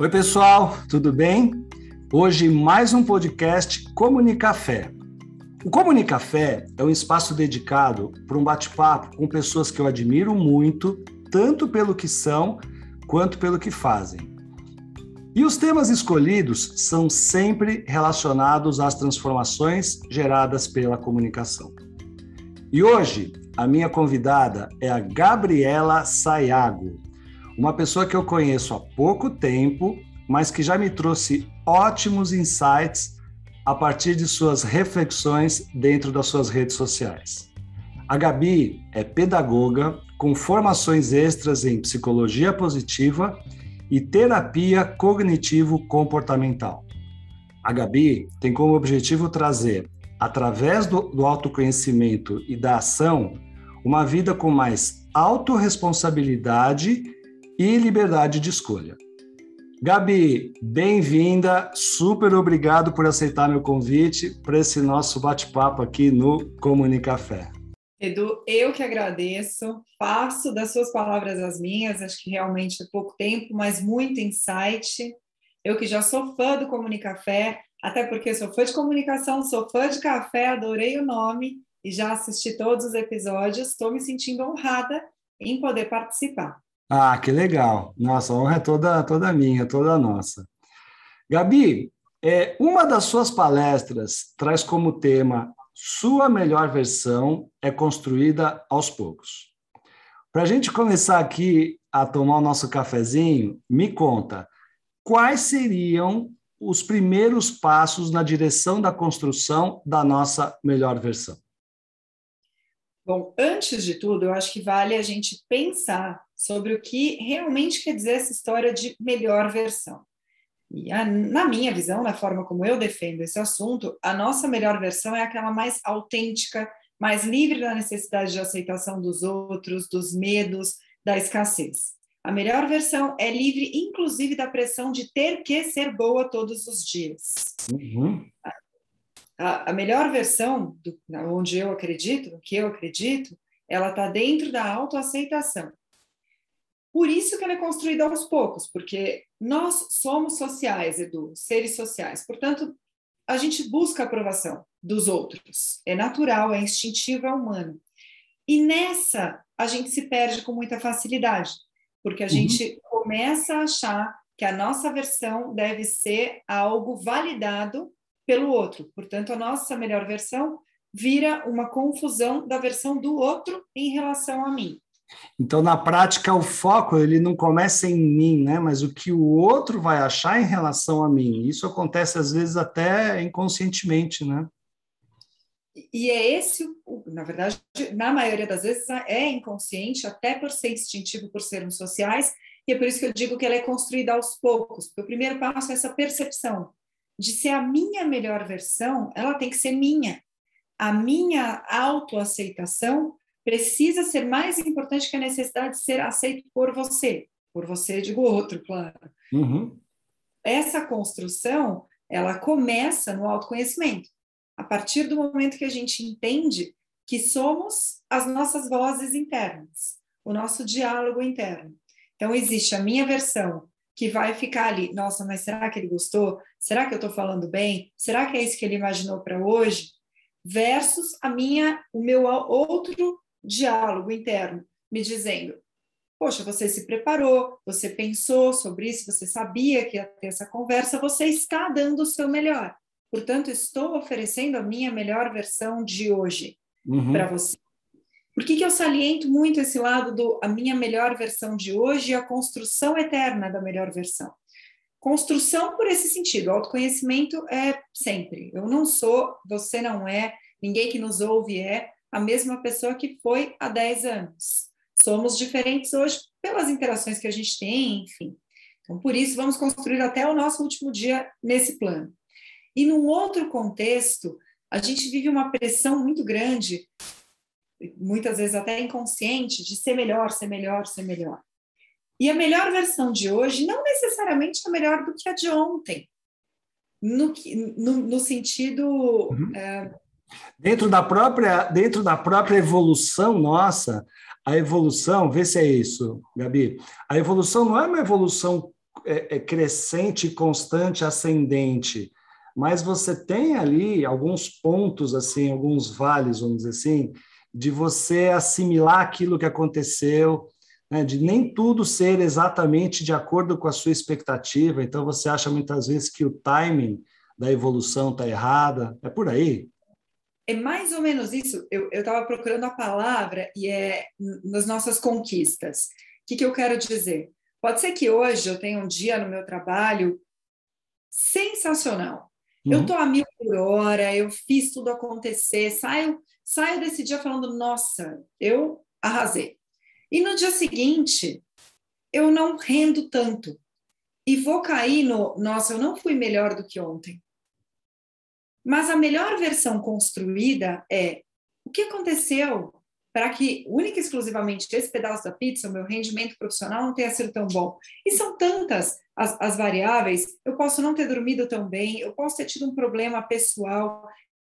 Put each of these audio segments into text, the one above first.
Oi, pessoal, tudo bem? Hoje, mais um podcast Comunicafé. O Comunicafé é um espaço dedicado para um bate-papo com pessoas que eu admiro muito, tanto pelo que são quanto pelo que fazem. E os temas escolhidos são sempre relacionados às transformações geradas pela comunicação. E hoje, a minha convidada é a Gabriela Sayago, uma pessoa que eu conheço há pouco tempo, mas que já me trouxe ótimos insights a partir de suas reflexões dentro das suas redes sociais. A Gabi é pedagoga com formações extras em psicologia positiva e terapia cognitivo-comportamental. A Gabi tem como objetivo trazer, através do, do autoconhecimento e da ação, uma vida com mais autorresponsabilidade e liberdade de escolha. Gabi, bem-vinda, super obrigado por aceitar meu convite para esse nosso bate-papo aqui no Comunicafé. Edu, eu que agradeço, faço das suas palavras as minhas, acho que realmente é pouco tempo, mas muito insight. Eu que já sou fã do Comunicafé, até porque sou fã de comunicação, sou fã de café, adorei o nome e já assisti todos os episódios, estou me sentindo honrada em poder participar. Ah, que legal. Nossa, a honra é toda, toda minha, toda nossa. Gabi, é, uma das suas palestras traz como tema Sua melhor versão é construída aos poucos. Para a gente começar aqui a tomar o nosso cafezinho, me conta, quais seriam os primeiros passos na direção da construção da nossa melhor versão? Bom, antes de tudo, eu acho que vale a gente pensar sobre o que realmente quer dizer essa história de melhor versão. E a, na minha visão, na forma como eu defendo esse assunto, a nossa melhor versão é aquela mais autêntica, mais livre da necessidade de aceitação dos outros, dos medos, da escassez. A melhor versão é livre, inclusive, da pressão de ter que ser boa todos os dias. Uhum. A, a, melhor versão, do, onde eu acredito, que eu acredito, ela está dentro da autoaceitação. Por isso que ela é construída aos poucos, porque nós somos sociais, Edu, seres sociais. Portanto, a gente busca a aprovação dos outros. É natural, é instintivo, é humano. E nessa, a gente se perde com muita facilidade, porque a uhum. gente começa a achar que a nossa versão deve ser algo validado pelo outro. Portanto, a nossa melhor versão vira uma confusão da versão do outro em relação a mim. Então, na prática, o foco ele não começa em mim, né? Mas o que o outro vai achar em relação a mim. Isso acontece às vezes até inconscientemente, né? E é esse, na verdade, na maioria das vezes é inconsciente, até por ser instintivo, por sermos sociais, e é por isso que eu digo que ela é construída aos poucos. Porque o primeiro passo é essa percepção de ser a minha melhor versão, ela tem que ser minha. A minha autoaceitação precisa ser mais importante que a necessidade de ser aceito por você. Por você, digo outro, claro. Uhum. Essa construção, ela começa no autoconhecimento. A partir do momento que a gente entende que somos as nossas vozes internas, o nosso diálogo interno. Então, existe a minha versão, que vai ficar ali, nossa, mas será que ele gostou? Será que eu estou falando bem? Será que é isso que ele imaginou para hoje? Versus a minha, o meu outro diálogo interno, me dizendo: Poxa, você se preparou, você pensou sobre isso, você sabia que ia ter essa conversa, você está dando o seu melhor. Portanto, estou oferecendo a minha melhor versão de hoje uhum. para você. Por que, que eu saliento muito esse lado do a minha melhor versão de hoje e a construção eterna da melhor versão? Construção por esse sentido, autoconhecimento é sempre. Eu não sou, você não é, ninguém que nos ouve é, a mesma pessoa que foi há 10 anos. Somos diferentes hoje pelas interações que a gente tem, enfim. Então, por isso, vamos construir até o nosso último dia nesse plano. E num outro contexto, a gente vive uma pressão muito grande, muitas vezes até inconsciente, de ser melhor, ser melhor, ser melhor. E a melhor versão de hoje não necessariamente é melhor do que a de ontem, no, no, no sentido uhum. é, Dentro da própria, dentro da própria evolução nossa, a evolução, vê se é isso, Gabi. A evolução não é uma evolução é, é crescente, constante, ascendente, mas você tem ali alguns pontos, assim, alguns vales, vamos dizer assim, de você assimilar aquilo que aconteceu, né, de nem tudo ser exatamente de acordo com a sua expectativa. Então, você acha muitas vezes que o timing da evolução está errada. É por aí? É mais ou menos isso. Eu estava procurando a palavra e é nas nossas conquistas. O que, que eu quero dizer? Pode ser que hoje eu tenha um dia no meu trabalho sensacional. Uhum. Eu estou a mil por hora, eu fiz tudo acontecer, saio, saio desse dia falando, nossa, eu arrasei. E no dia seguinte, eu não rendo tanto. E vou cair no, nossa, eu não fui melhor do que ontem. Mas a melhor versão construída é o que aconteceu para que, única e exclusivamente, esse pedaço da pizza, o meu rendimento profissional não tenha sido tão bom. E são tantas as, as variáveis. Eu posso não ter dormido tão bem, eu posso ter tido um problema pessoal,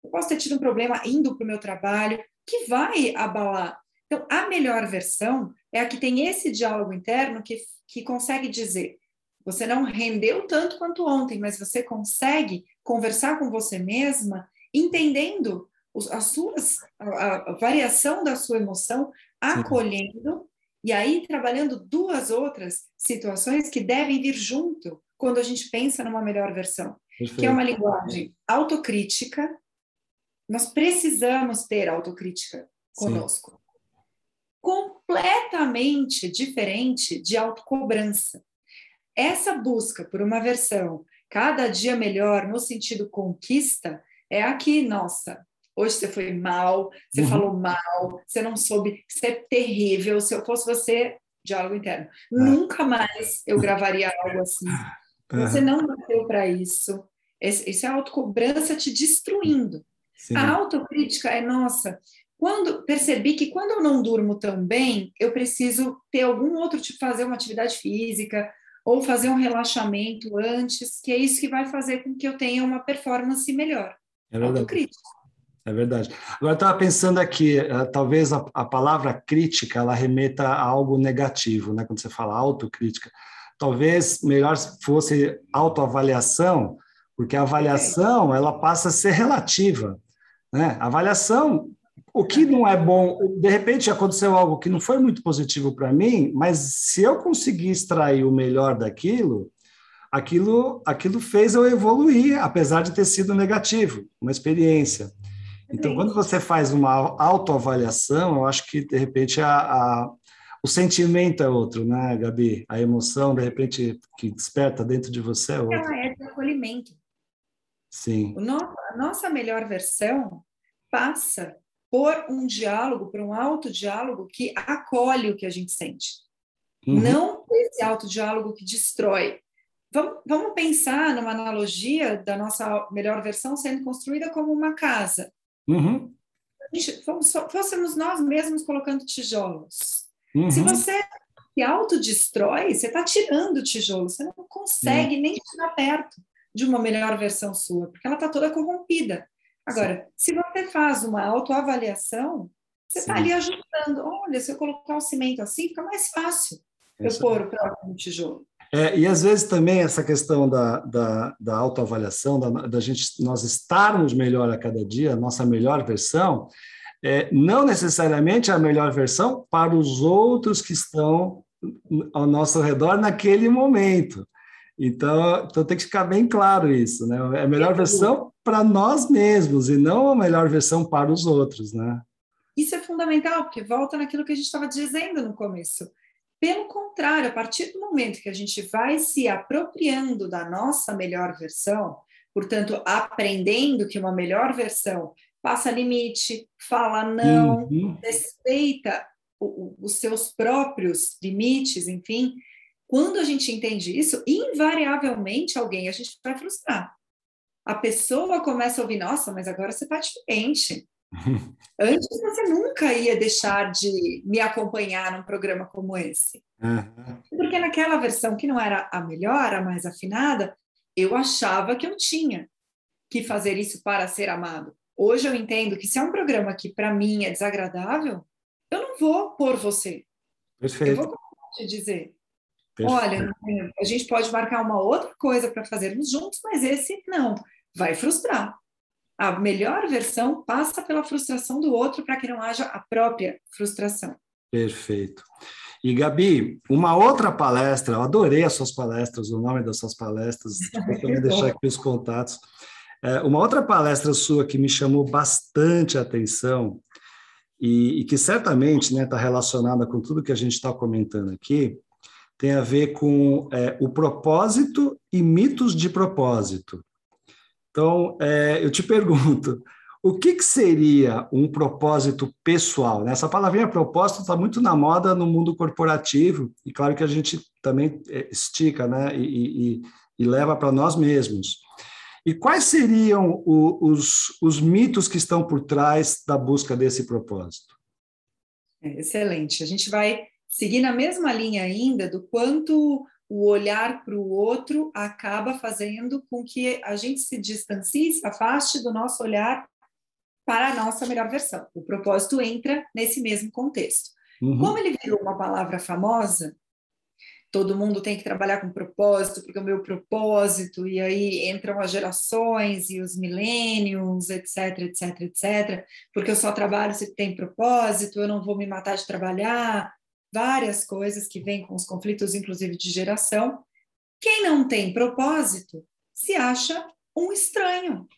eu posso ter tido um problema indo para o meu trabalho, que vai abalar então, a melhor versão é a que tem esse diálogo interno que, que consegue dizer: você não rendeu tanto quanto ontem, mas você consegue conversar com você mesma, entendendo as suas, a, a variação da sua emoção, acolhendo, e aí trabalhando duas outras situações que devem vir junto quando a gente pensa numa melhor versão, Perfeito. que é uma linguagem autocrítica. Nós precisamos ter autocrítica conosco. Sim completamente diferente de autocobrança. Essa busca por uma versão cada dia melhor no sentido conquista é aqui, nossa, hoje você foi mal, você uhum. falou mal, você não soube, você é terrível, se eu fosse você, diálogo interno, uhum. nunca mais eu gravaria algo assim. Uhum. Você não bateu para isso. Isso é a autocobrança te destruindo. Sim. A autocrítica é, nossa, quando percebi que quando eu não durmo tão bem, eu preciso ter algum outro tipo, fazer uma atividade física ou fazer um relaxamento antes, que é isso que vai fazer com que eu tenha uma performance melhor. É verdade. É verdade. Agora, estava pensando aqui, uh, talvez a, a, palavra crítica ela remeta a algo negativo, né? quando você fala autocrítica. Talvez melhor fosse autoavaliação, porque a avaliação ela passa a ser relativa. Né? A avaliação o que não é bom, de repente aconteceu algo que não foi muito positivo para mim, mas se eu conseguir extrair o melhor daquilo, aquilo, aquilo fez eu evoluir, apesar de ter sido negativo, uma experiência. Então, quando você faz uma autoavaliação, eu acho que, de repente, a, a, o sentimento é outro, né, Gabi? A emoção, de repente, que desperta dentro de você é outra. Ela é de acolhimento. Sim. O nosso, a nossa melhor versão passa por um diálogo, por um autodiálogo que acolhe o que a gente sente. Uhum. Não esse autodiálogo que destrói. Vamos, vamos pensar numa analogia da nossa melhor versão sendo construída como uma casa. Uhum. Gente, fôssemos nós mesmos colocando tijolos. Uhum. Se você se autodestrói, você está tirando tijolos, você não consegue nem chegar perto de uma melhor versão sua, porque ela está toda corrompida. Agora, se você faz uma autoavaliação, você está ali ajustando. Olha, se eu colocar o cimento assim, fica mais fácil eu pôr o próximo tijolo. É, e às vezes também essa questão da, da, da autoavaliação, da, da gente nós estarmos melhor a cada dia, a nossa melhor versão, é, não necessariamente a melhor versão para os outros que estão ao nosso redor naquele momento. Então, então tem que ficar bem claro isso, né? É a melhor versão para nós mesmos e não a melhor versão para os outros, né? Isso é fundamental, porque volta naquilo que a gente estava dizendo no começo. Pelo contrário, a partir do momento que a gente vai se apropriando da nossa melhor versão, portanto, aprendendo que uma melhor versão passa limite, fala não, uhum. respeita o, os seus próprios limites, enfim, quando a gente entende isso, invariavelmente alguém a gente vai frustrar. A pessoa começa a ouvir, nossa, mas agora você está diferente. Antes você nunca ia deixar de me acompanhar num programa como esse. Uhum. Porque naquela versão que não era a melhor, a mais afinada, eu achava que eu tinha que fazer isso para ser amado. Hoje eu entendo que se é um programa que para mim é desagradável, eu não vou por você. Perfeito. Eu vou te dizer, Perfeito. Olha, a gente pode marcar uma outra coisa para fazermos juntos, mas esse não, vai frustrar. A melhor versão passa pela frustração do outro para que não haja a própria frustração. Perfeito. E Gabi, uma outra palestra, eu adorei as suas palestras, o nome das suas palestras, vou também deixar aqui os contatos. É, uma outra palestra sua que me chamou bastante a atenção e, e que certamente está né, tá relacionada com tudo que a gente está comentando aqui, tem a ver com é, o propósito e mitos de propósito. Então, é, eu te pergunto, o que, que, seria um propósito pessoal? Né? Essa palavrinha propósito está muito na moda no mundo corporativo, e claro que a gente também é, estica né? e, e, e leva para nós mesmos. E quais seriam o, os, os mitos que estão por trás da busca desse propósito? É, excelente. A gente vai seguir na mesma linha ainda do quanto o olhar para o outro acaba fazendo com que a gente se distancie, se afaste do nosso olhar para a nossa melhor versão. O propósito entra nesse mesmo contexto. Uhum. Como ele virou uma palavra famosa, todo mundo tem que trabalhar com propósito, porque é o meu propósito, e aí entram as gerações e os milênios, etc, etc, etc, porque eu só trabalho se tem propósito, eu não vou me matar de trabalhar, várias coisas que vêm com os conflitos, inclusive de geração. Quem não tem propósito se acha um estranho.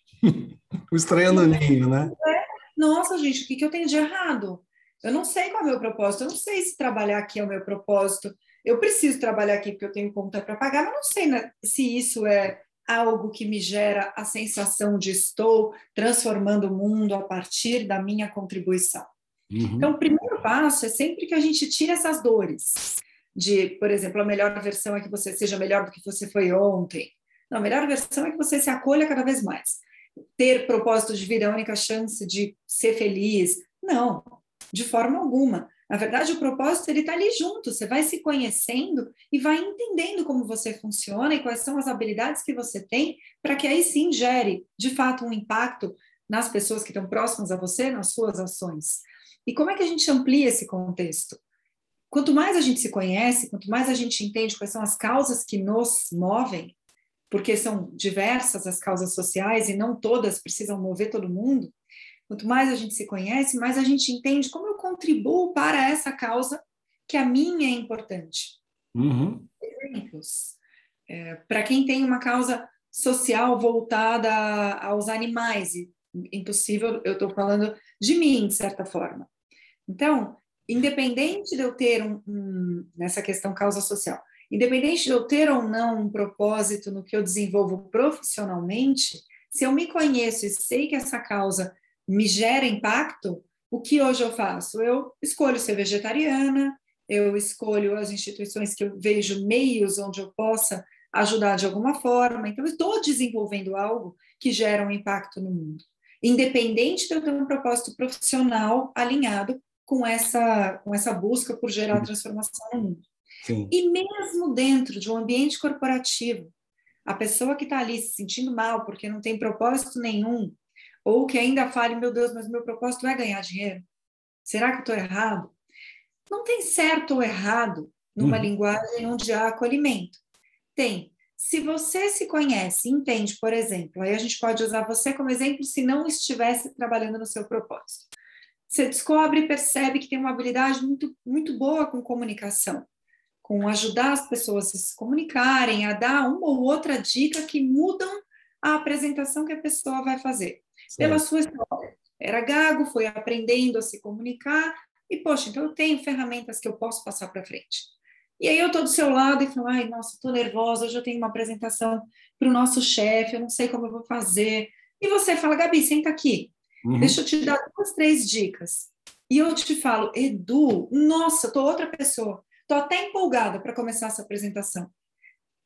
o estranho no ninho, né? É, nossa, gente, o que, que eu tenho de errado? Eu não sei qual é o meu propósito, eu não sei se trabalhar aqui é o meu propósito, eu preciso trabalhar aqui porque eu tenho conta para pagar, mas não sei né, se isso é algo que me gera a sensação de estou transformando o mundo a partir da minha contribuição. Uhum. Então, primeiro passo é sempre que a gente tira essas dores de, por exemplo, a melhor versão é que você seja melhor do que você foi ontem. Não, a melhor versão é que você se acolha cada vez mais. Ter propósito de vida é a única chance de ser feliz. Não, de forma alguma. Na verdade, o propósito ele está ali junto. Você vai se conhecendo e vai entendendo como você funciona e quais são as habilidades que você tem para que aí sim gere, de fato, um impacto nas pessoas que estão próximas a você, nas suas ações. E como é que a gente amplia esse contexto? Quanto mais a gente se conhece, quanto mais a gente entende quais são as causas que nos movem, porque são diversas as causas sociais e não todas precisam mover todo mundo, Quanto mais a gente se conhece, mais a gente entende como eu contribuo para essa causa que a minha é importante. Uhum. Exemplos. É, para quem tem uma causa social voltada aos animais, impossível, eu estou falando de mim, de certa forma. Então, independente de eu ter um, um, nessa questão causa social, independente de eu ter ou não um propósito no que eu desenvolvo profissionalmente, se eu me conheço e sei que essa causa me gera impacto, o que hoje eu faço? Eu escolho ser vegetariana, eu escolho as instituições que eu vejo meios onde eu possa ajudar de alguma forma. Então, eu estou desenvolvendo algo que gera um impacto no mundo, independente de eu ter um propósito profissional alinhado com essa, com essa busca por gerar transformação no mundo. Sim. E mesmo dentro de um ambiente corporativo, a pessoa que está ali se sentindo mal porque não tem propósito nenhum, ou que ainda fale, meu Deus, mas meu propósito é ganhar dinheiro. Será que estou errado? Não tem certo ou errado numa uhum. linguagem onde há acolhimento. Tem. Se você se conhece, entende, por exemplo, aí a gente pode usar você como exemplo se não estivesse trabalhando no seu propósito. Você descobre e percebe que tem uma habilidade muito, muito boa com comunicação, com ajudar as pessoas a se comunicarem, a dar uma ou outra dica que mudam a apresentação que a pessoa vai fazer pela sua história. Era gago, foi aprendendo a se comunicar, e, poxa, então eu tenho ferramentas que eu posso passar para frente. E aí eu estou do seu lado e falo, ai, nossa, estou nervosa, hoje eu tenho uma apresentação para o nosso chefe, eu não sei como eu vou fazer. E você fala, Gabi, senta aqui, uhum. deixa eu te dar duas, três dicas. E eu te falo, Edu, nossa, estou outra pessoa, estou até empolgada para começar essa apresentação.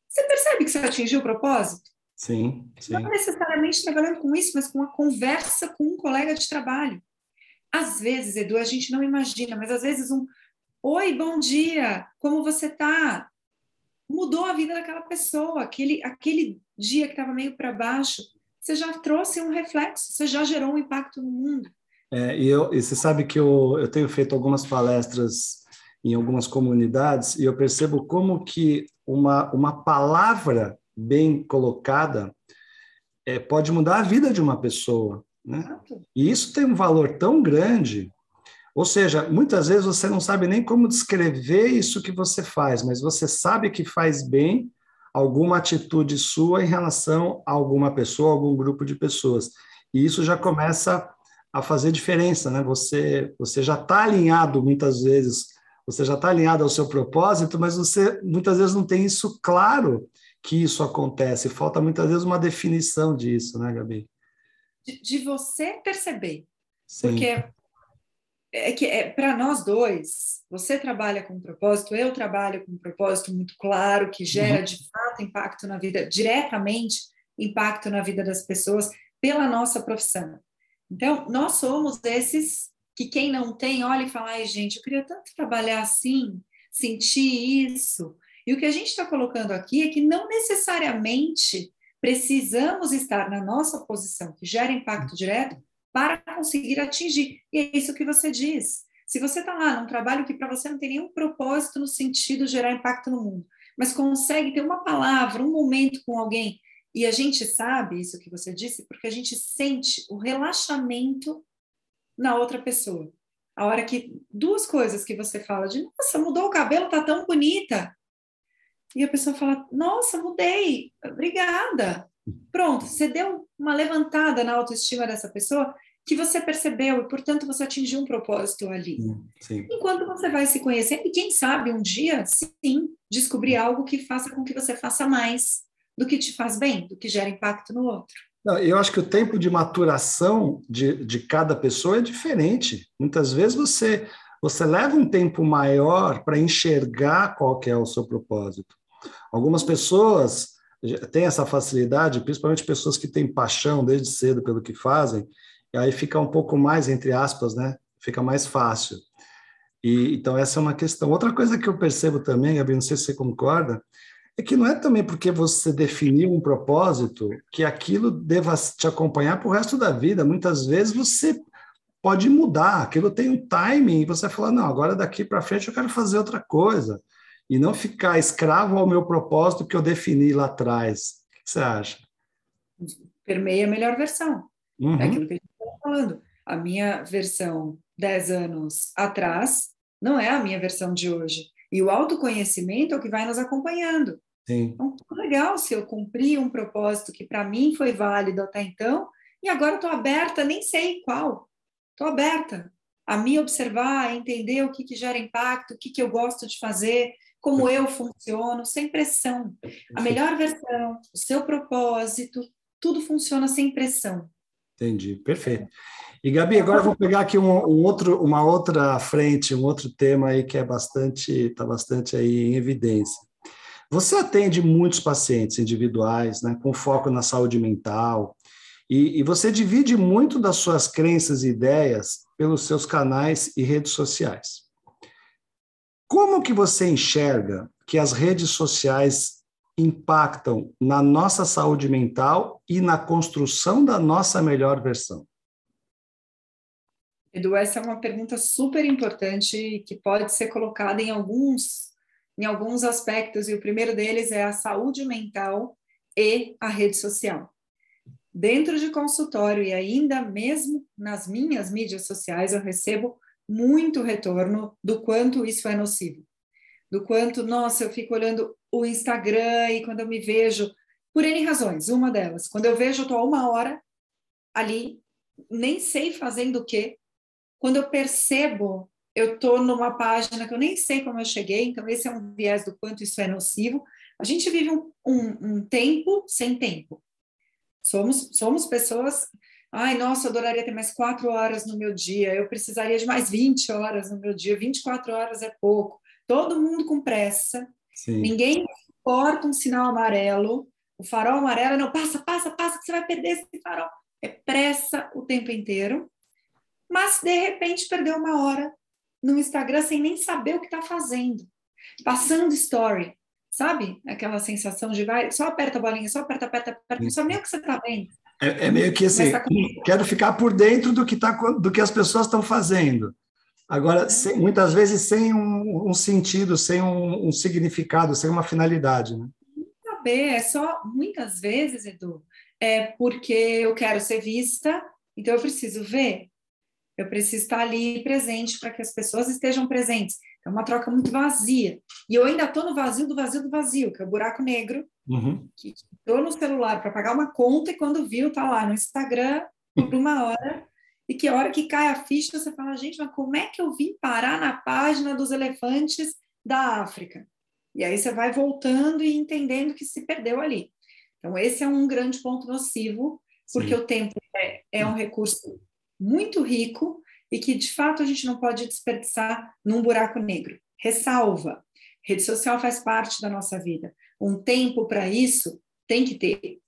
Você percebe que você atingiu o propósito? Sim, sim. Não necessariamente trabalhando com isso, mas com uma conversa com um colega de trabalho. Às vezes, Edu, a gente não imagina, mas às vezes um Oi, bom dia, como você está? Mudou a vida daquela pessoa, aquele, aquele dia que estava meio para baixo, você já trouxe um reflexo, você já gerou um impacto no mundo. É, e, eu, e você sabe que eu, eu tenho feito algumas palestras em algumas comunidades e eu percebo como que uma, uma palavra bem colocada é, pode mudar a vida de uma pessoa. Né? E isso tem um valor tão grande. Ou seja, muitas vezes você não sabe nem como descrever isso que você faz, mas você sabe que faz bem alguma atitude sua em relação a alguma pessoa, algum grupo de pessoas. E isso já começa a fazer diferença, né? Você, você já está alinhado muitas vezes, você já está alinhado ao seu propósito, mas você muitas vezes não tem isso claro que isso acontece. Falta muitas vezes uma definição disso, né, Gabi? De, de você perceber. Sim. Porque é que é, para nós dois, você trabalha com um propósito, eu trabalho com um propósito muito claro, que gera uhum. de fato impacto na vida, diretamente impacto na vida das pessoas pela nossa profissão. Então, nós somos esses que quem não tem olha e fala, ai gente, eu queria tanto trabalhar assim, sentir isso. E o que a gente está colocando aqui é que não necessariamente precisamos estar na nossa posição, que gera impacto direto, para conseguir atingir. E é isso que você diz. Se você está lá num trabalho que para você não tem nenhum propósito no sentido de gerar impacto no mundo, mas consegue ter uma palavra, um momento com alguém, e a gente sabe isso que você disse, porque a gente sente o relaxamento na outra pessoa. A hora que duas coisas que você fala de, nossa, mudou o cabelo, tá tão bonita. E a pessoa fala, nossa, mudei, obrigada. Pronto, você deu uma levantada na autoestima dessa pessoa que você percebeu e, portanto, você atingiu um propósito ali. Sim. Enquanto você vai se conhecendo, e quem sabe um dia, sim, descobrir algo que faça com que você faça mais do que te faz bem, do que gera impacto no outro. Não, eu acho que o tempo de maturação de, de cada pessoa é diferente. Muitas vezes você, você leva um tempo maior para enxergar qual que é o seu propósito. Algumas pessoas tem essa facilidade, principalmente pessoas que têm paixão desde cedo pelo que fazem, e aí fica um pouco mais, entre aspas, né? Fica mais fácil. E, então, essa é uma questão. Outra coisa que eu percebo também, Gabi, não sei se você concorda, é que não é também porque você definiu um propósito que aquilo deva te acompanhar para o resto da vida. Muitas vezes você pode mudar, aquilo tem um timing, e você fala, não, agora daqui para frente eu quero fazer outra coisa e não ficar escravo ao meu propósito que eu defini lá atrás. O que você acha? Permeia a melhor versão. Uhum. É aquilo que a gente falando. A minha versão 10 anos atrás não é a minha versão de hoje. E o autoconhecimento é o que vai nos acompanhando. Sim. Então, legal se eu cumpri um propósito que para mim foi válido até então, e agora estou aberta, nem sei qual. Estou aberta a me observar, a entender o que, que gera impacto, o que, que eu gosto de fazer, como eu funciono, sem pressão. A melhor versão, o seu propósito, tudo funciona sem pressão. Entendi, perfeito. E Gabi, agora vou pegar aqui um, um, outro, uma outra frente, um outro tema aí que é bastante, está bastante aí em evidência. Você atende muitos pacientes individuais, né, com foco na saúde mental, e, e você divide muito das suas crenças e ideias pelos seus canais e redes sociais. Como que você enxerga que as redes sociais impactam na nossa saúde mental e na construção da nossa melhor versão? Edu, essa é uma pergunta super importante que pode ser colocada em alguns, em alguns aspectos, e o primeiro deles é a saúde mental e a rede social. Dentro de consultório e ainda mesmo nas minhas mídias sociais, eu recebo muito retorno do quanto isso é nocivo. Do quanto, nossa, eu fico olhando o Instagram e quando eu me vejo, por N razões, uma delas, quando eu vejo, eu estou uma hora ali, nem sei fazendo o quê. Quando eu percebo, eu estou numa página que eu nem sei como eu cheguei, então esse é um viés do quanto isso é nocivo. A gente vive um, um, um tempo sem tempo. Somos, somos pessoas Ai, nossa, eu adoraria ter mais quatro horas no meu dia, eu precisaria de mais 20 horas no meu dia, 24 horas é pouco. Todo mundo com pressa, Sim. ninguém porta um sinal amarelo, o farol amarelo, não, passa, passa, passa, que você vai perder esse farol. É pressa o tempo inteiro, mas de repente perdeu uma hora no Instagram sem nem saber o que está fazendo. Passando story, sabe? Aquela sensação de vai, só aperta a bolinha, só aperta, aperta, aperta, não sabe nem o que você está vendo. É, é, meio que assim, tá quero ficar por dentro do que, tá, do que as pessoas estão fazendo. Agora, sem, muitas vezes sem um, um sentido, sem um, um, significado, sem uma finalidade, né? Saber, é só, muitas vezes, Edu, é porque eu quero ser vista, então eu preciso ver, eu preciso estar ali presente para que as pessoas estejam presentes. É uma troca muito vazia. E eu ainda estou no vazio do vazio do vazio, que é o buraco negro, uhum. que estou no celular para pagar uma conta e quando viu, está lá no Instagram por uma hora e que a hora que cai a ficha você fala, gente, mas como é que eu vim parar na página dos elefantes da África? E aí você vai voltando e entendendo que se perdeu ali. Então, esse é um grande ponto nocivo, porque Sim. o tempo é, é um recurso muito rico e que, de fato, a gente não pode desperdiçar num buraco negro. Ressalva, rede social faz parte da nossa vida. Um tempo para isso tem que ter.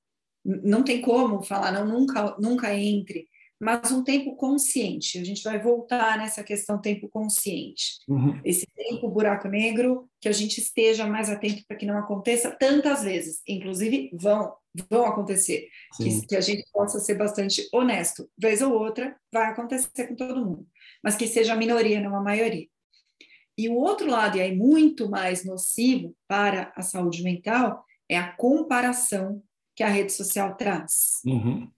Não tem como falar, não, nunca, nunca entre mas um tempo consciente. A gente vai voltar nessa questão tempo consciente. Uhum. Esse tempo buraco negro, que a gente esteja mais atento para que não aconteça tantas vezes. Inclusive, vão, vão acontecer. Que, que, a gente possa ser bastante honesto. Vez ou outra, vai acontecer com todo mundo. Mas que seja a minoria, não a maioria. E o outro lado, e aí muito mais nocivo para a saúde mental, é a comparação que a rede social traz. Uhum.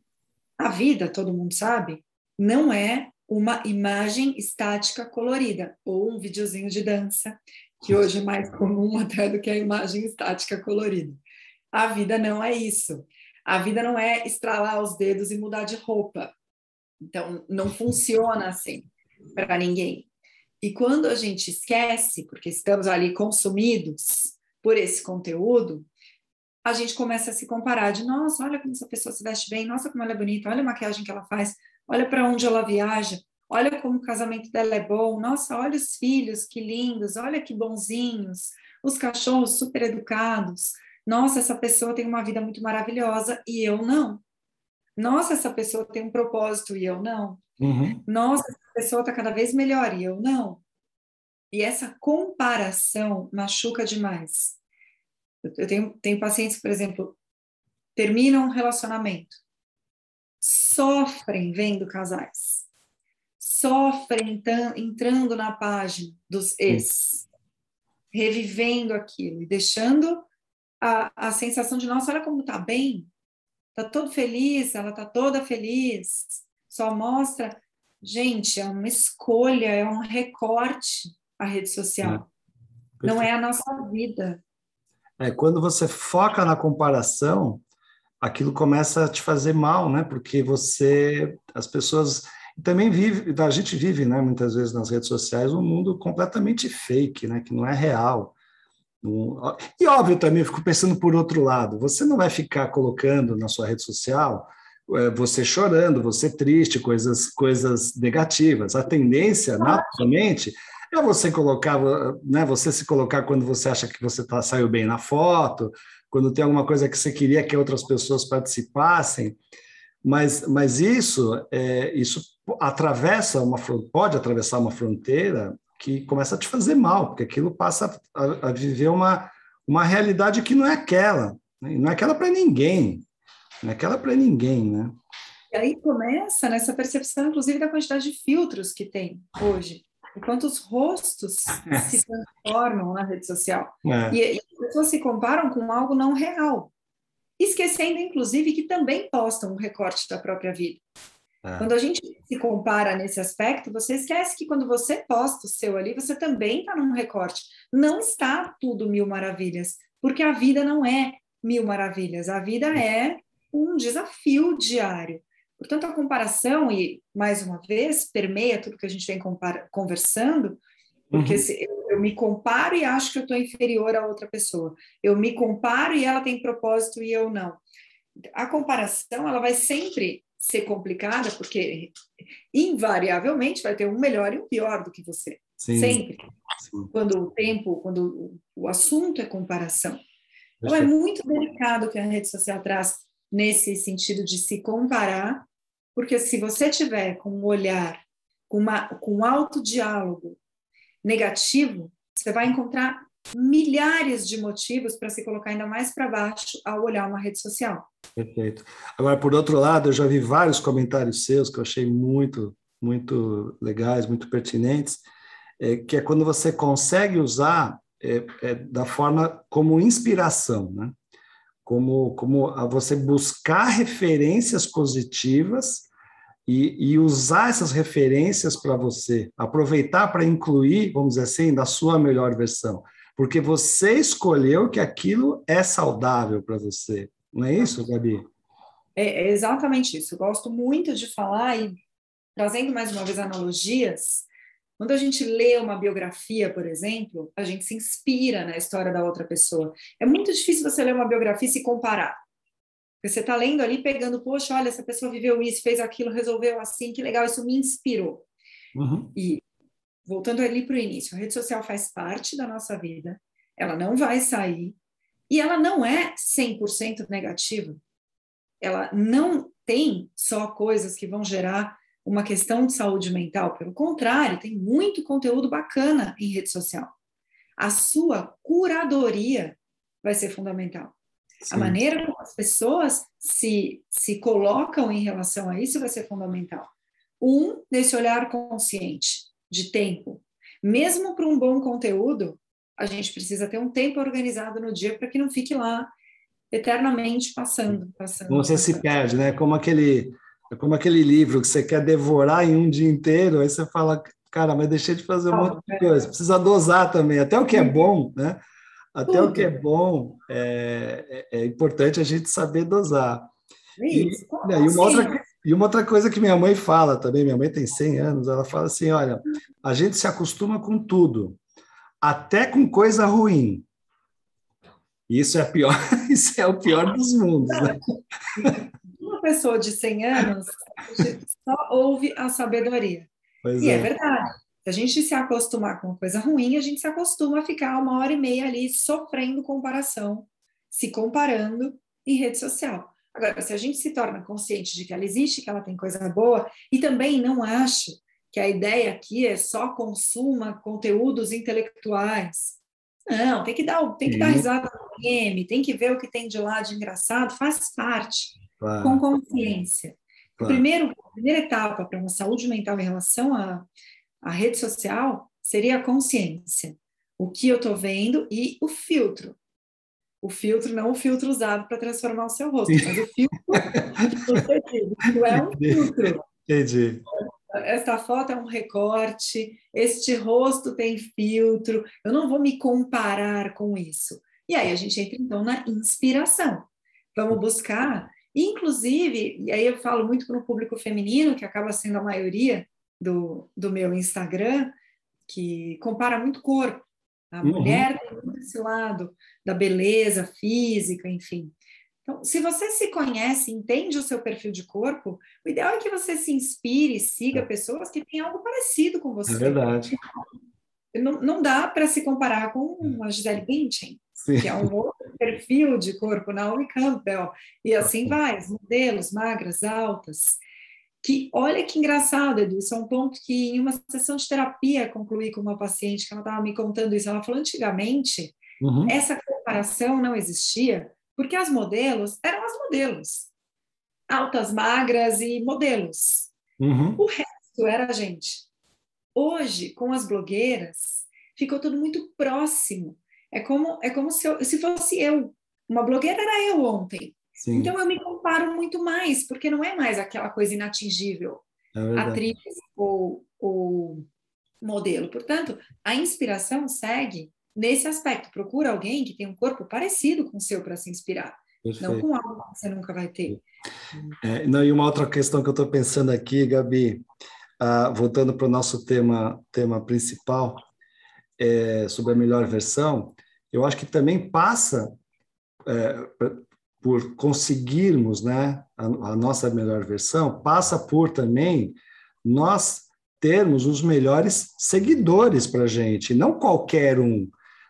A vida, todo mundo sabe, não é uma imagem estática colorida ou um videozinho de dança, que hoje é mais comum até do que a imagem estática colorida. A vida não é isso. A vida não é estralar os dedos e mudar de roupa. Então, não funciona assim para ninguém. E quando a gente esquece, porque estamos ali consumidos por esse conteúdo, a gente começa a se comparar de, nossa, olha como essa pessoa se veste bem, nossa, como ela é bonita, olha a maquiagem que ela faz, olha para onde ela viaja, olha como o casamento dela é bom, nossa, olha os filhos, que lindos, olha que bonzinhos, os cachorros super educados, nossa, essa pessoa tem uma vida muito maravilhosa e eu não. Nossa, essa pessoa tem um propósito e eu não. Uhum. Nossa, essa pessoa está cada vez melhor e eu não. E essa comparação machuca demais. Eu tenho, tenho pacientes, por exemplo, terminam um relacionamento, sofrem vendo casais, sofrem entrando na página dos ex, revivendo aquilo e deixando a, a sensação de, nossa, olha como tá bem, tá todo feliz, ela tá toda feliz, só mostra. Gente, é uma escolha, é um recorte a rede social. É. Não é a nossa vida. É, quando você foca na comparação, aquilo começa a te fazer mal, né? Porque você, as pessoas também vive, a gente vive, né? Muitas vezes nas redes sociais um mundo completamente fake, né? Que não é real. E óbvio também, fico pensando por outro lado, você não vai ficar colocando na sua rede social é, você chorando, você triste, coisas, coisas negativas. A tendência, naturalmente, é você colocar, né, você se colocar quando você acha que você tá, saiu bem na foto, quando tem alguma coisa que você queria que outras pessoas participassem, mas, mas isso, é, isso atravessa uma pode atravessar uma fronteira que começa a te fazer mal, porque aquilo passa a, a viver uma, uma realidade que não é aquela, né? não é aquela para ninguém, não é aquela para ninguém, né? E aí começa nessa percepção, inclusive, da quantidade de filtros que tem hoje o quanto os rostos se transformam na rede social. É. E, e, as pessoas se comparam com algo não real, esquecendo, inclusive, que também postam um recorte da própria vida. É. Quando a gente se compara nesse aspecto, você esquece que quando você posta o seu ali, você também está num recorte. Não está tudo mil maravilhas, porque a vida não é mil maravilhas. A vida é um desafio diário. Portanto, a comparação, e mais uma vez, permeia tudo que a gente vem conversando, porque uhum. se eu, eu, me comparo e acho que eu estou inferior a outra pessoa. Eu me comparo e ela tem propósito e eu não. A comparação, ela vai sempre ser complicada, porque invariavelmente vai ter um melhor e um pior do que você. Sim. Sempre. Sim. Quando o tempo, quando o assunto é comparação. Então, é muito delicado o que a rede social traz nesse sentido de se comparar porque se você tiver com um olhar, com, uma, com um alto diálogo negativo, você vai encontrar milhares de motivos para se colocar ainda mais para baixo ao olhar uma rede social. Perfeito. Agora, por outro lado, eu já vi vários comentários seus que eu achei muito muito legais, muito pertinentes, é, que é quando você consegue usar é, é, da forma como inspiração, né? Como, como a você buscar referências positivas e, e usar essas referências para você, aproveitar para incluir, vamos dizer assim, da sua melhor versão, porque você escolheu que aquilo é saudável para você. Não é isso, Gabi? É, é exatamente isso. Eu gosto muito de falar e trazendo mais uma vez analogias. Quando a gente lê uma biografia, por exemplo, a gente se inspira na história da outra pessoa. É muito difícil você ler uma biografia e se comparar. Você está lendo ali, pegando, poxa, olha, essa pessoa viveu isso, fez aquilo, resolveu assim, que legal, isso me inspirou. Uhum. E voltando ali para o início, a rede social faz parte da nossa vida, ela não vai sair, e ela não é 100% negativa. Ela não tem só coisas que vão gerar uma questão de saúde mental, pelo contrário, tem muito conteúdo bacana em rede social. A sua curadoria vai ser fundamental. Sim. A maneira como as pessoas se, se colocam em relação a isso vai ser fundamental. Um, nesse olhar consciente de tempo. Mesmo para um bom conteúdo, a gente precisa ter um tempo organizado no dia para que não fique lá eternamente passando, passando. Você passando. se perde, né? Como aquele, como aquele livro que você quer devorar em um dia inteiro, aí você fala, cara, mas deixei de fazer um monte de coisa. Precisa dosar também, até o que é bom, né? Até Tudo. o que é bom é, é, é, importante a gente saber dosar. Isso. E, né, e, uma outra, e uma outra coisa que minha mãe fala também, minha mãe tem 100 anos, ela fala assim: olha, a gente se acostuma com tudo, até com coisa ruim. Isso é pior, isso é o pior dos mundos. Né? Pessoa de 100 anos só ouve a sabedoria. Pois e é. é verdade. Se a gente se acostumar com uma coisa ruim, a gente se acostuma a ficar uma hora e meia ali sofrendo comparação, se comparando em rede social. Agora, se a gente se torna consciente de que ela existe, que ela tem coisa boa, e também não acho que a ideia aqui é só consuma conteúdos intelectuais. Não, tem que dar, tem que dar risada no meme, tem que ver o que tem de lá de engraçado, faz parte, claro. com consciência. Claro. Primeiro, a primeira etapa para uma saúde mental em relação a a rede social seria a consciência. O que eu estou vendo e o filtro. O filtro, não o filtro usado para transformar o seu rosto, mas o filtro que é um filtro. Entendi. Esta foto é um recorte, este rosto tem filtro, eu não vou me comparar com isso. E aí a gente entra então na inspiração. Vamos buscar, inclusive, e aí eu falo muito para o público feminino, que acaba sendo a maioria, do, do meu Instagram, que compara muito corpo. A uhum. mulher tem muito esse lado da beleza física, enfim. Então, se você se conhece, entende o seu perfil de corpo, o ideal é que você se inspire, siga é. pessoas que têm algo parecido com você. É verdade. Não, não dá para se comparar com a Gisele Bündchen, Sim. que é um outro perfil de corpo, Naomi Campbell, e assim vai, os modelos magras, altas que olha que engraçado, Edu, isso é um ponto que em uma sessão de terapia concluí com uma paciente que ela estava me contando isso. Ela falou antigamente uhum. essa comparação não existia porque as modelos eram as modelos, altas, magras e modelos. Uhum. O resto era a gente. Hoje, com as blogueiras, ficou tudo muito próximo. É como é como se, eu, se fosse eu. Uma blogueira era eu ontem. Sim. Então eu me comparo muito mais, porque não é mais aquela coisa inatingível, é atriz ou, ou modelo. Portanto, a inspiração segue nesse aspecto. Procura alguém que tem um corpo parecido com o seu para se inspirar. Perfeito. Não com algo que você nunca vai ter. É, não, e uma outra questão que eu estou pensando aqui, Gabi, uh, voltando para o nosso tema, tema principal, é, sobre a melhor versão, eu acho que também passa é, por conseguirmos né, a, a, nossa melhor versão, passa por também nós termos os melhores seguidores para a gente, não qualquer um.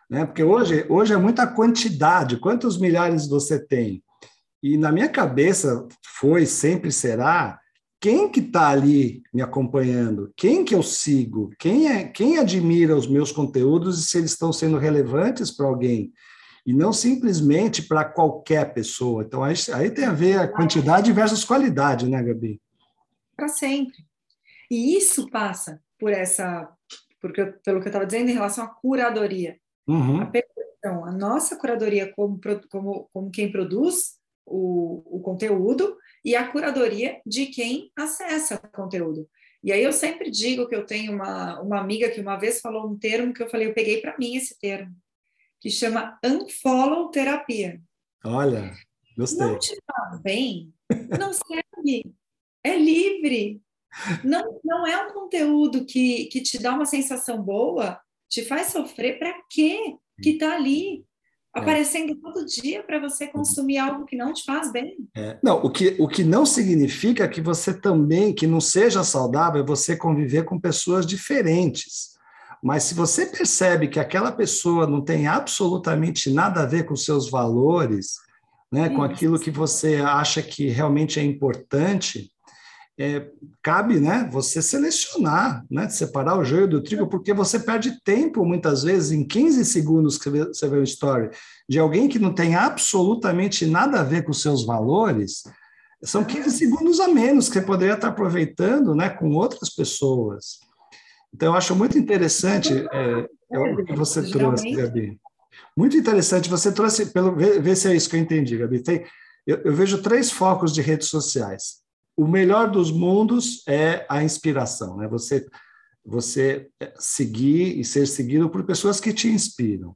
Né? Porque hoje, hoje é muita quantidade, quantos milhares você tem? E na minha cabeça foi, sempre será, quem que está ali me acompanhando, quem que eu sigo, quem é quem admira os meus conteúdos e se eles estão sendo relevantes para alguém e não simplesmente para qualquer pessoa. Então, aí, aí, tem a ver a quantidade versus qualidade, né, Gabi? Para sempre. E isso passa por essa, porque pelo que eu estava dizendo em relação à curadoria. Uhum. A a nossa curadoria como, como, como quem produz o, o conteúdo e a curadoria de quem acessa o conteúdo. E aí eu sempre digo que eu tenho uma, uma amiga que uma vez falou um termo que eu falei, eu peguei para mim esse termo, que chama unfollow terapia. Olha, gostei. Não te faz bem, não serve, é livre. Não, não é um conteúdo que, que te dá uma sensação boa, te faz sofrer, para quê? Que está ali é. aparecendo todo dia para você consumir algo que não te faz bem. É. Não, o que, o que não significa que você também, que não seja saudável, é você conviver com pessoas diferentes. Mas se você percebe que aquela pessoa não tem absolutamente nada a ver com seus valores, né, com aquilo que você acha que realmente é importante, é, cabe né, você selecionar, né, separar o joio do trigo, porque você perde tempo, muitas vezes, em 15 segundos que você vê uma story de alguém que não tem absolutamente nada a ver com seus valores, são 15 segundos a menos que você poderia estar aproveitando né, com outras pessoas. Então, eu acho muito interessante é, é o que você trouxe, Gabi. Muito interessante, você trouxe, pelo, vê, vê se é isso que eu entendi, Gabi. Tem, eu, eu vejo três focos de redes sociais o melhor dos mundos é a inspiração, né? Você você seguir e ser seguido por pessoas que te inspiram.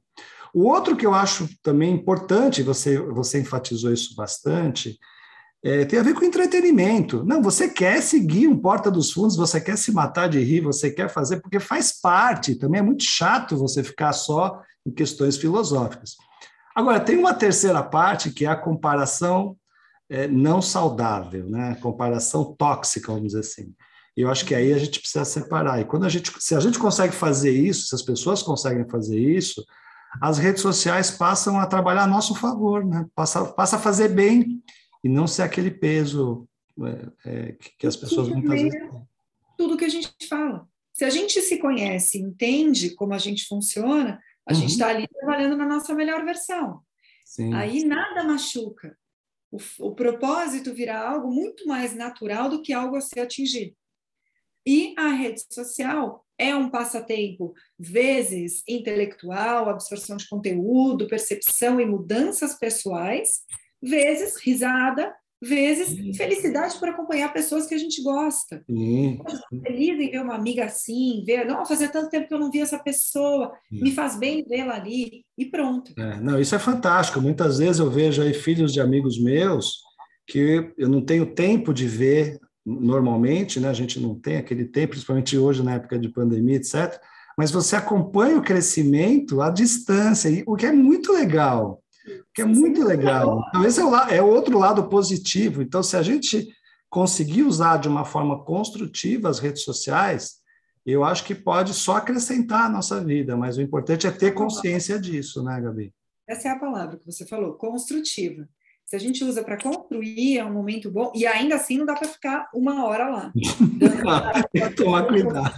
O outro que eu acho também importante, você você enfatizou isso bastante, é, tem a ver com entretenimento. Não, você quer seguir um Porta dos Fundos, você quer se matar de rir, você quer fazer, porque faz parte. Também é muito chato você ficar só em questões filosóficas. Agora, tem uma terceira parte, que é a comparação não saudável, né? comparação tóxica, vamos dizer assim. E eu acho que aí a gente precisa separar. E quando a gente, se a gente consegue fazer isso, se as pessoas conseguem fazer isso, as redes sociais passam a trabalhar a nosso favor, né? Passa, passa a fazer bem e não ser aquele peso é, é, que as pessoas muitas vezes têm. Tudo que a gente fala. Se a gente se conhece, entende como a gente funciona, a uhum. gente está ali trabalhando na nossa melhor versão. Sim. Aí nada machuca o, o propósito virá algo muito mais natural do que algo a ser atingido. E a rede social é um passatempo, vezes intelectual, absorção de conteúdo, percepção e mudanças pessoais, vezes risada, vezes Sim. felicidade por acompanhar pessoas que a gente gosta. Sim. Feliz em ver uma amiga assim, ver, não, fazia tanto tempo que eu não vi essa pessoa, Sim. me faz bem vê-la ali, e pronto. É, não, isso é fantástico. Muitas vezes eu vejo aí filhos de amigos meus que eu não tenho tempo de ver normalmente, né? A gente não tem aquele tempo, principalmente hoje na época de pandemia, etc. Mas você acompanha o crescimento à distância, o que é muito legal que é muito legal. Então, esse é, o, é outro lado positivo. Então, se a gente conseguir usar de uma forma construtiva as redes sociais, eu acho que pode só acrescentar a nossa vida, mas o importante é ter consciência disso, né, Gabi? Essa é a palavra que você falou, construtiva. Se a gente usa para construir, é um momento bom, e ainda assim não dá para ficar uma hora lá. Tem que tomar cuidado.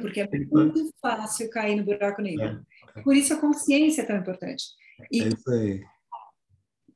Porque é muito fácil cair no buraco negro. É. Por isso a consciência é tão importante. E, é isso aí.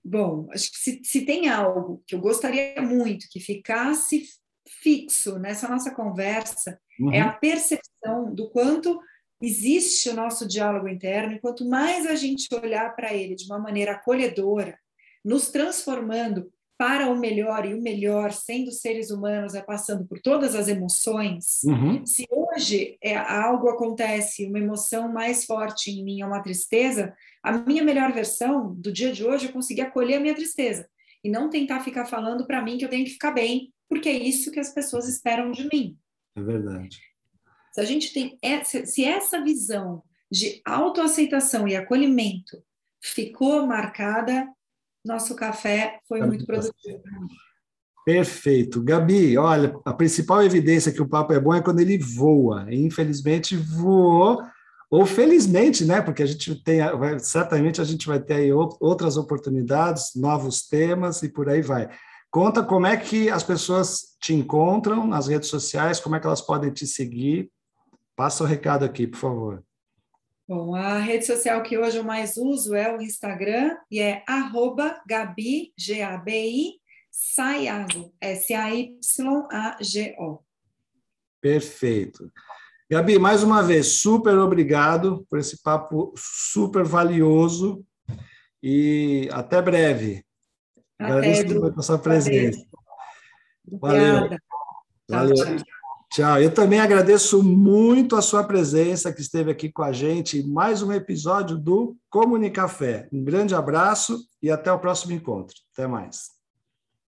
Bom, acho que se, se tem algo que eu gostaria muito que ficasse fixo nessa nossa conversa, uhum. é a percepção do quanto existe o nosso diálogo interno, e quanto mais a gente olhar para ele de uma maneira acolhedora, nos transformando para o melhor, e o melhor, sendo seres humanos, é passando por todas as emoções. Uhum. Se hoje é, algo acontece, uma emoção mais forte em mim é uma tristeza, a minha melhor versão do dia de hoje é conseguir acolher a minha tristeza e não tentar ficar falando para mim que eu tenho que ficar bem, porque é isso que as pessoas esperam de mim. É verdade. Se a gente tem essa, se essa visão de autoaceitação e acolhimento ficou marcada, nosso café foi muito produtivo. Perfeito. Gabi, olha, a principal evidência que o papo é bom é quando ele voa. Infelizmente, voou, ou felizmente, né? Porque a gente tem, certamente a gente vai ter aí outras oportunidades, novos temas e por aí vai. Conta como é que as pessoas te encontram nas redes sociais, como é que elas podem te seguir. Passa o recado aqui, por favor. Bom, a rede social que hoje eu mais uso é o Instagram e é arroba Gabi, G-A-B-I, Saiago, S-A-Y-A-G-O. Perfeito. Gabi, mais uma vez, super obrigado por esse papo super valioso e até breve. Até, Agradeço muito a sua presença. Valeu. Valeu. Tchau, tchau. Tchau. Eu também agradeço muito a sua presença, que esteve aqui com a gente em mais um episódio do Comunicafé. Um grande abraço e até o próximo encontro. Até mais.